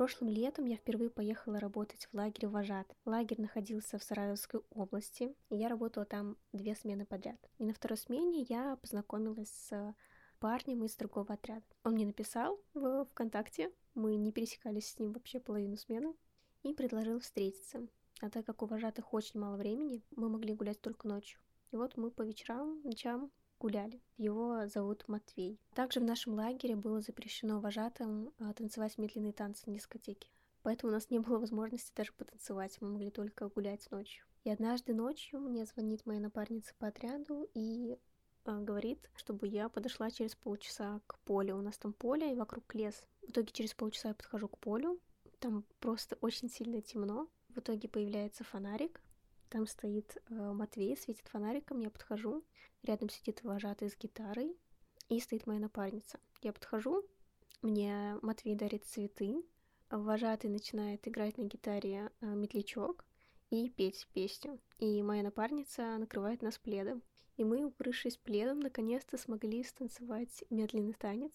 Прошлым летом я впервые поехала работать в лагере вожат. Лагерь находился в Саратовской области, и я работала там две смены подряд. И на второй смене я познакомилась с парнем из другого отряда. Он мне написал в ВКонтакте, мы не пересекались с ним вообще половину смены, и предложил встретиться. А так как у вожатых очень мало времени, мы могли гулять только ночью. И вот мы по вечерам, ночам гуляли. Его зовут Матвей. Также в нашем лагере было запрещено вожатым а, танцевать медленные танцы на дискотеке. Поэтому у нас не было возможности даже потанцевать, мы могли только гулять ночью. И однажды ночью мне звонит моя напарница по отряду и э, говорит, чтобы я подошла через полчаса к полю. У нас там поле и вокруг лес. В итоге через полчаса я подхожу к полю. Там просто очень сильно темно. В итоге появляется фонарик, там стоит э, Матвей, светит фонариком, я подхожу. Рядом сидит вожатый с гитарой, и стоит моя напарница. Я подхожу, мне Матвей дарит цветы, вожатый начинает играть на гитаре э, медлячок и петь песню. И моя напарница накрывает нас пледом. И мы, укрывшись пледом, наконец-то смогли станцевать медленный танец.